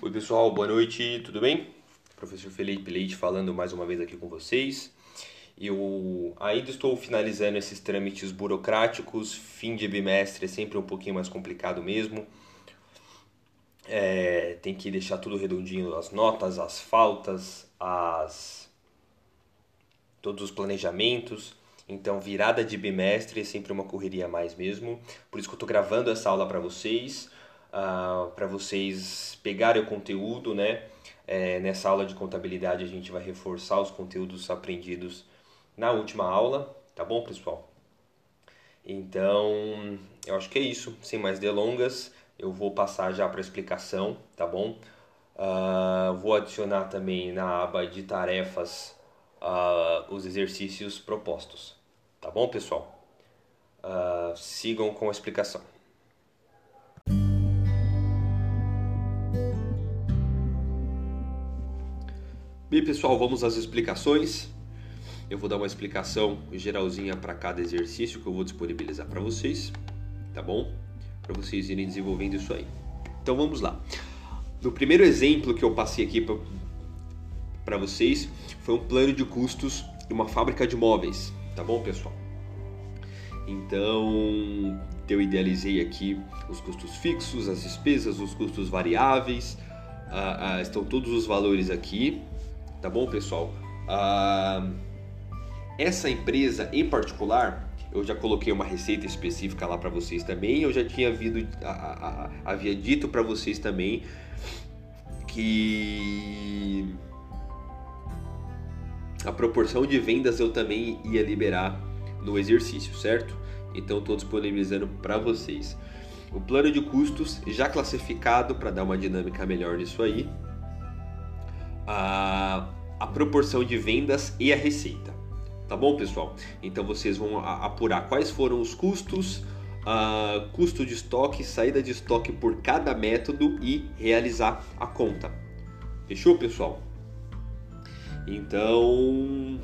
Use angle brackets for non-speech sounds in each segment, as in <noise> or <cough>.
Oi pessoal, boa noite, tudo bem? Professor Felipe Leite falando mais uma vez aqui com vocês. Eu ainda estou finalizando esses trâmites burocráticos, fim de bimestre é sempre um pouquinho mais complicado mesmo. É, tem que deixar tudo redondinho, as notas, as faltas, as todos os planejamentos. Então, virada de bimestre é sempre uma correria a mais mesmo. Por isso que eu estou gravando essa aula para vocês, uh, ah, para vocês pegarem o conteúdo, né? É, nessa aula de contabilidade a gente vai reforçar os conteúdos aprendidos na última aula, tá bom, pessoal? Então, eu acho que é isso. Sem mais delongas, eu vou passar já para a explicação, tá bom? Uh, vou adicionar também na aba de tarefas uh, os exercícios propostos, tá bom, pessoal? Uh, sigam com a explicação. Bem, pessoal, vamos às explicações. Eu vou dar uma explicação geralzinha para cada exercício que eu vou disponibilizar para vocês, tá bom? Para vocês irem desenvolvendo isso aí. Então vamos lá. No primeiro exemplo que eu passei aqui para vocês foi um plano de custos de uma fábrica de móveis, tá bom, pessoal? Então, eu idealizei aqui os custos fixos, as despesas, os custos variáveis, ah, ah, estão todos os valores aqui, tá bom, pessoal? Ah, essa empresa em particular, eu já coloquei uma receita específica lá para vocês também. Eu já tinha havido, a, a, havia dito para vocês também que a proporção de vendas eu também ia liberar no exercício, certo? Então estou disponibilizando para vocês. O plano de custos já classificado para dar uma dinâmica melhor nisso aí proporção de vendas e a receita. Tá bom, pessoal? Então vocês vão apurar quais foram os custos, uh, custo de estoque, saída de estoque por cada método e realizar a conta. Fechou, pessoal? Então,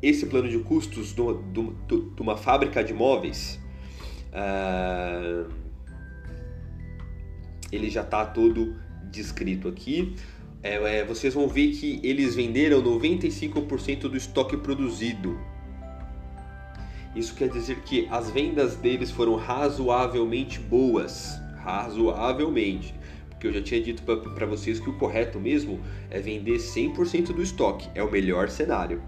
esse plano de custos de uma, fábrica de móveis, uh, ele já está todo descrito aqui é, é, vocês vão ver que eles venderam 95% do estoque produzido. Isso quer dizer que as vendas deles foram razoavelmente boas. Razoavelmente. Porque eu já tinha dito para vocês que o correto mesmo é vender 100% do estoque. É o melhor cenário.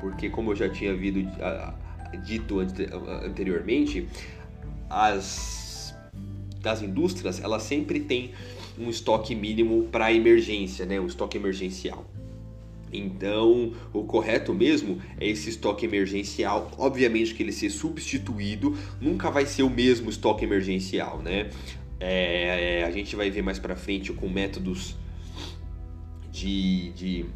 Porque, como eu já tinha uh, dito anteriormente, as, as indústrias elas sempre têm um estoque mínimo para emergência, né? um estoque emergencial. Então, o correto mesmo é esse estoque emergencial. Obviamente que ele ser substituído nunca vai ser o mesmo estoque emergencial, né? É, a gente vai ver mais para frente com métodos de, de,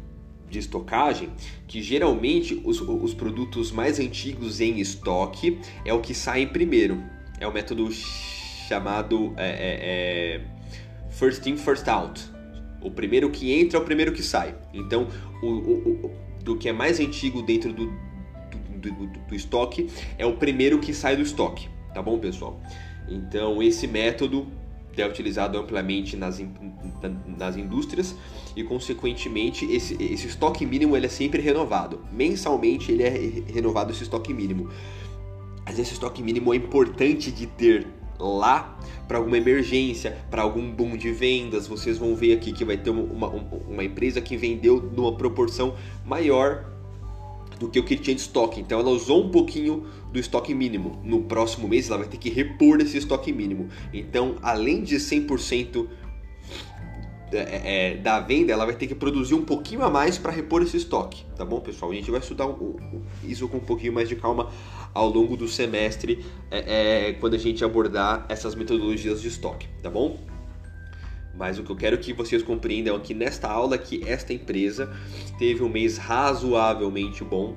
de estocagem que geralmente os, os produtos mais antigos em estoque é o que sai primeiro. É o método chamado é, é, é first in, first out. O primeiro que entra é o primeiro que sai. Então, o, o, o do que é mais antigo dentro do, do, do, do estoque é o primeiro que sai do estoque. Tá bom, pessoal? Então, esse método é utilizado amplamente nas, nas indústrias e, consequentemente, esse, esse estoque mínimo ele é sempre renovado. Mensalmente, ele é renovado esse estoque mínimo. Mas esse estoque mínimo é importante de ter lá para alguma emergência, para algum boom de vendas. Vocês vão ver aqui que vai ter uma, uma, empresa que vendeu numa proporção maior do que o que tinha de estoque. Então ela usou um pouquinho do estoque mínimo. No próximo mês ela vai ter que repor esse estoque mínimo. Então, além de 100% é, é, da venda, ela vai ter que produzir um pouquinho a mais para repor esse estoque, tá bom, pessoal? A gente vai estudar um, um, isso com um pouquinho mais de calma ao longo do semestre, é, é, quando a gente abordar essas metodologias de estoque, tá bom? Mas o que eu quero que vocês compreendam aqui nesta aula é que esta empresa teve um mês razoavelmente bom,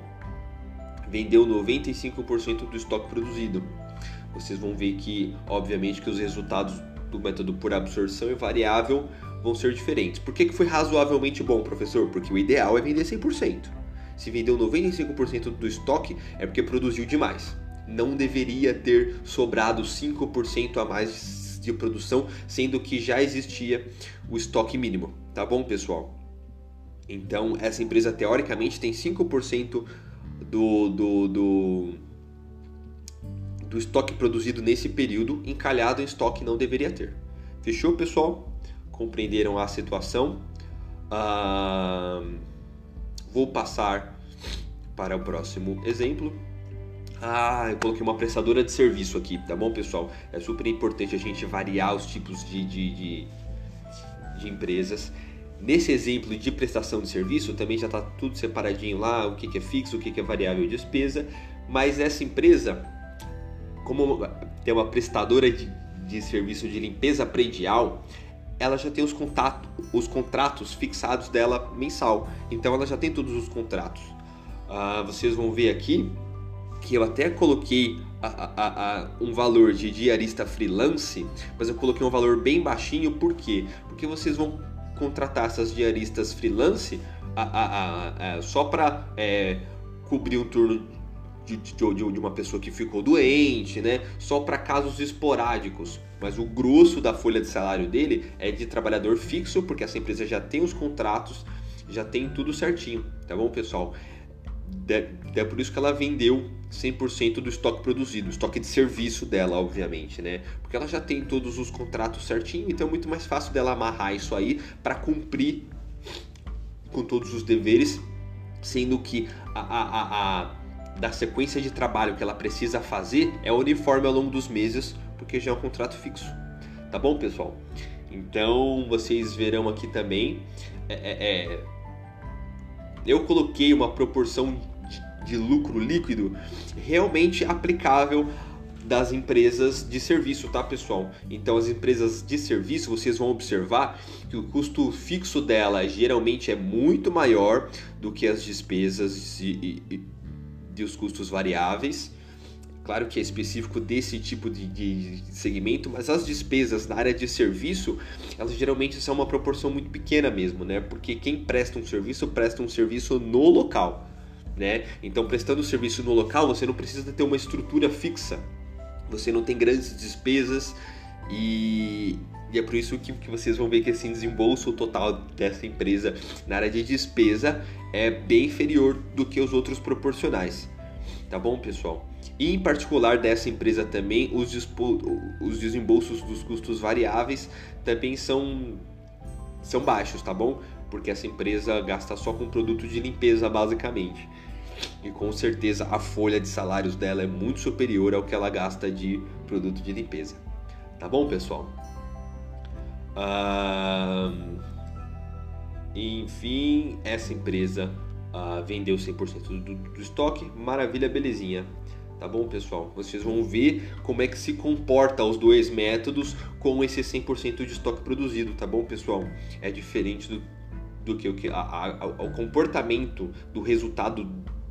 vendeu 95% do estoque produzido. Vocês vão ver que, obviamente, que os resultados do método por absorção e variável vão ser diferentes. Por que, que foi razoavelmente bom, professor? Porque o ideal é vender 100%. Se vendeu 95% do estoque, é porque produziu demais. Não deveria ter sobrado 5% a mais de produção, sendo que já existia o estoque mínimo, tá bom, pessoal? Então, essa empresa teoricamente tem 5% do, do, do, do estoque produzido nesse período encalhado em estoque não deveria ter. Fechou, pessoal? Compreenderam a situação? Ah, vou passar para o próximo exemplo. Ah, eu coloquei uma prestadora de serviço aqui, tá bom, pessoal? É super importante a gente variar os tipos de, de, de, de empresas. Nesse exemplo de prestação de serviço, também já está tudo separadinho lá, o que, que é fixo, o que, que é variável de despesa. Mas essa empresa, como tem uma prestadora de, de serviço de limpeza predial, ela já tem os, contato, os contratos fixados dela mensal. Então ela já tem todos os contratos. Ah, vocês vão ver aqui que eu até coloquei a, a, a, um valor de diarista freelance, mas eu coloquei um valor bem baixinho, por quê? Porque vocês vão contratar essas diaristas freelance só para é, cobrir um turno de, de, de, uma pessoa que ficou doente, né? Só para casos esporádicos. Mas o grosso da folha de salário dele é de trabalhador fixo, porque essa empresa já tem os contratos, já tem tudo certinho, tá bom, pessoal? É por isso que ela vendeu 100% do estoque produzido, estoque de serviço dela, obviamente, né? Porque ela já tem todos os contratos certinho, então é muito mais fácil dela amarrar isso aí para cumprir com todos os deveres, sendo que a, a, a, da sequência de trabalho que ela precisa fazer é uniforme ao longo dos meses, porque já é um contrato fixo. Tá bom, pessoal? Então vocês verão aqui também. É, é, é, eu coloquei uma proporção de, de lucro líquido realmente aplicável das empresas de serviço, tá pessoal? Então as empresas de serviço, vocês vão observar que o custo fixo dela geralmente é muito maior do que as despesas e, e, e os custos variáveis. Claro que é específico desse tipo de, de, segmento, mas as despesas na área de serviço, elas geralmente são uma proporção muito pequena mesmo, né? Porque quem presta um serviço, presta um serviço no local, né? Então, prestando o serviço no local, você não precisa ter uma estrutura fixa, você não tem grandes despesas e, e é por isso que, que vocês vão ver que esse desembolso total dessa empresa na área de despesa é bem inferior do que os outros proporcionais. Tá bom, pessoal? E em particular dessa empresa também, os, os desembolsos dos custos variáveis também são, são baixos, tá bom? Porque essa empresa gasta só com produto de limpeza basicamente. E com certeza a folha de salários dela é muito superior ao que ela gasta de produto de limpeza. Tá bom, pessoal? Ah, enfim, essa empresa uh, vendeu 100% do, do estoque, maravilha, belezinha. Tá bom, pessoal? Vocês vão ver como é que se comporta os dois métodos com esse 100% de estoque produzido, tá bom, pessoal? É diferente do, do que o que o comportamento do resultado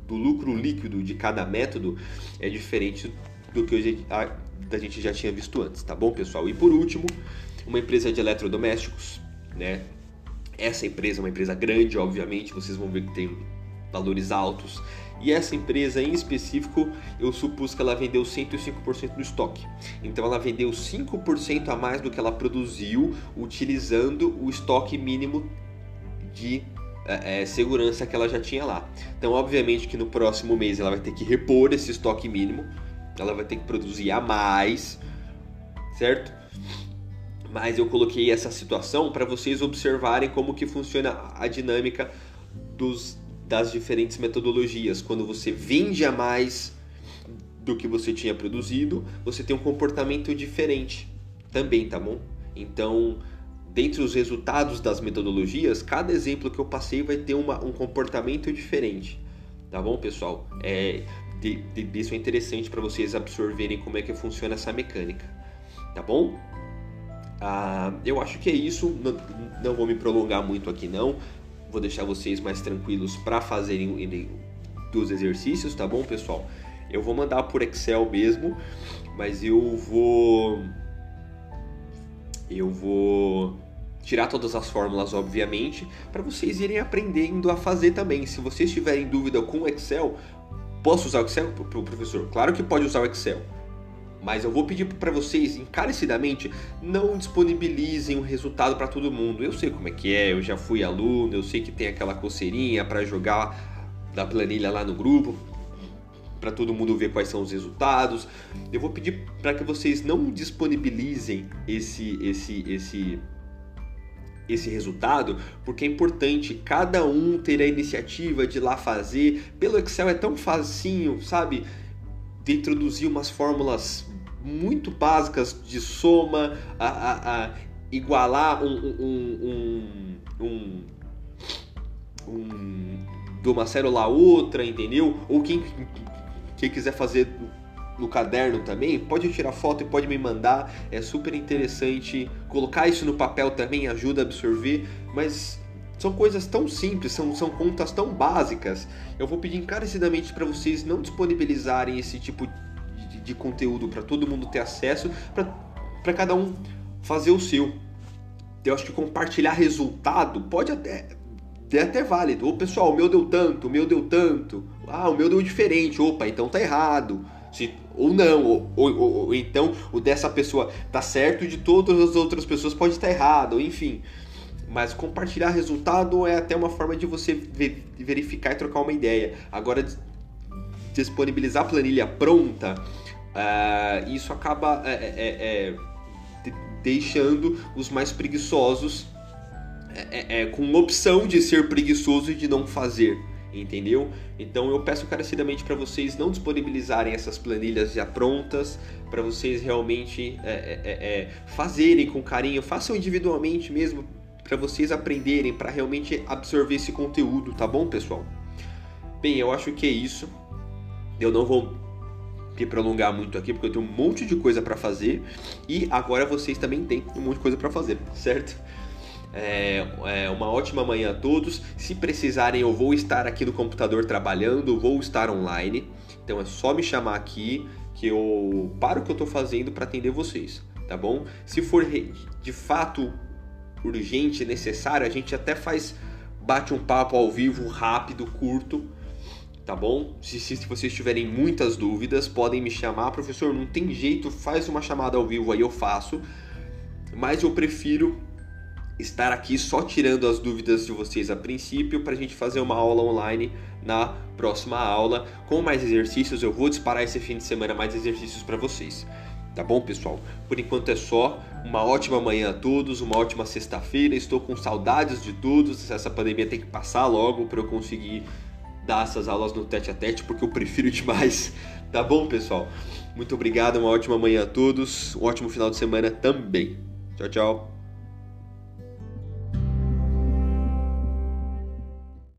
do lucro líquido de cada método é diferente do que a, a gente já tinha visto antes, tá bom, pessoal? E por último, uma empresa de eletrodomésticos, né? Essa empresa é uma empresa grande, obviamente, vocês vão ver que tem valores altos. E essa empresa em específico, eu supus que ela vendeu 105% do estoque. Então ela vendeu 5% a mais do que ela produziu, utilizando o estoque mínimo de é, segurança que ela já tinha lá. Então, obviamente que no próximo mês ela vai ter que repor esse estoque mínimo, ela vai ter que produzir a mais, certo? Mas eu coloquei essa situação para vocês observarem como que funciona a dinâmica dos das diferentes metodologias. Quando você vende a mais do que você tinha produzido, você tem um comportamento diferente também, tá bom? Então, dentre os resultados das metodologias, cada exemplo que eu passei vai ter uma, um comportamento diferente, tá bom, pessoal? É, de, de, isso é interessante para vocês absorverem como é que funciona essa mecânica, tá bom? Ah, eu acho que é isso, não, não vou me prolongar muito aqui não vou deixar vocês mais tranquilos para fazerem dos exercícios, tá bom, pessoal? Eu vou mandar por Excel mesmo, mas eu vou eu vou tirar todas as fórmulas, obviamente, para vocês irem aprendendo a fazer também. Se vocês tiverem dúvida com o Excel, posso usar o Excel, professor? Claro que pode usar o Excel. Mas eu vou pedir para vocês encarecidamente não disponibilizem o resultado para todo mundo. Eu sei como é que é, eu já fui aluno, eu sei que tem aquela coceirinha para jogar da planilha lá no grupo para todo mundo ver quais são os resultados. Eu vou pedir para que vocês não disponibilizem esse esse esse esse resultado, porque é importante cada um ter a iniciativa de lá fazer. Pelo Excel é tão facinho, sabe? De introduzir umas fórmulas muito básicas de soma, a, a, a igualar um, um, um, um, um de uma célula a outra, entendeu? Ou quem, quem quiser fazer no caderno também, pode tirar foto e pode me mandar. É super interessante. Colocar isso no papel também ajuda a absorver, mas são coisas tão simples, são, são contas tão básicas. Eu vou pedir encarecidamente para vocês não disponibilizarem esse tipo de, de conteúdo para todo mundo ter acesso, para cada um fazer o seu. Eu acho que compartilhar resultado pode até é até válido. Ô pessoal, o meu deu tanto, o meu deu tanto. Ah, o meu deu diferente. Opa, então tá errado. Se, ou não, ou, ou, ou, então o dessa pessoa tá certo e de todas as outras pessoas pode estar errado, enfim. Mas compartilhar resultado é até uma forma de você verificar e trocar uma ideia. Agora, disponibilizar planilha pronta, uh, isso acaba é, é, é, deixando os mais preguiçosos é, com opção de ser preguiçoso e de não fazer entendeu? Então eu peço encarecidamente para vocês não disponibilizarem essas planilhas já prontas, para vocês realmente é, é, é, é, fazerem com carinho, façam individualmente mesmo, para vocês aprenderem, para realmente absorver esse conteúdo, tá bom, pessoal? Bem, eu acho que é isso. Eu não vou me prolongar muito aqui porque eu tenho um monte de coisa para fazer e agora vocês também têm um monte de coisa para fazer, certo? É, é, uma ótima manhã a todos. Se precisarem, eu vou estar aqui no computador trabalhando, vou estar online. Então é só me chamar aqui que eu paro o que eu estou fazendo para atender vocês, tá bom? Se for de fato urgente, necessário, a gente até faz bate um papo ao vivo rápido, curto, tá bom? Se, se, vocês tiverem muitas dúvidas, podem me chamar, professor. Não tem jeito, faz uma chamada ao vivo aí, eu faço. Mas eu prefiro estar aqui só tirando as dúvidas de vocês a princípio para a gente fazer uma aula online na próxima aula com mais exercícios. Eu vou disparar esse fim de semana mais exercícios para vocês. Tá bom, pessoal? Por enquanto é só. Uma ótima manhã a todos, uma ótima sexta-feira. Estou com saudades de todos. Essa pandemia tem que passar logo para eu conseguir dar essas aulas no tete a tete, porque eu prefiro <laughs> demais. Tá bom, pessoal? Muito obrigado, uma ótima manhã a todos. Um ótimo final de semana também. Tchau, tchau.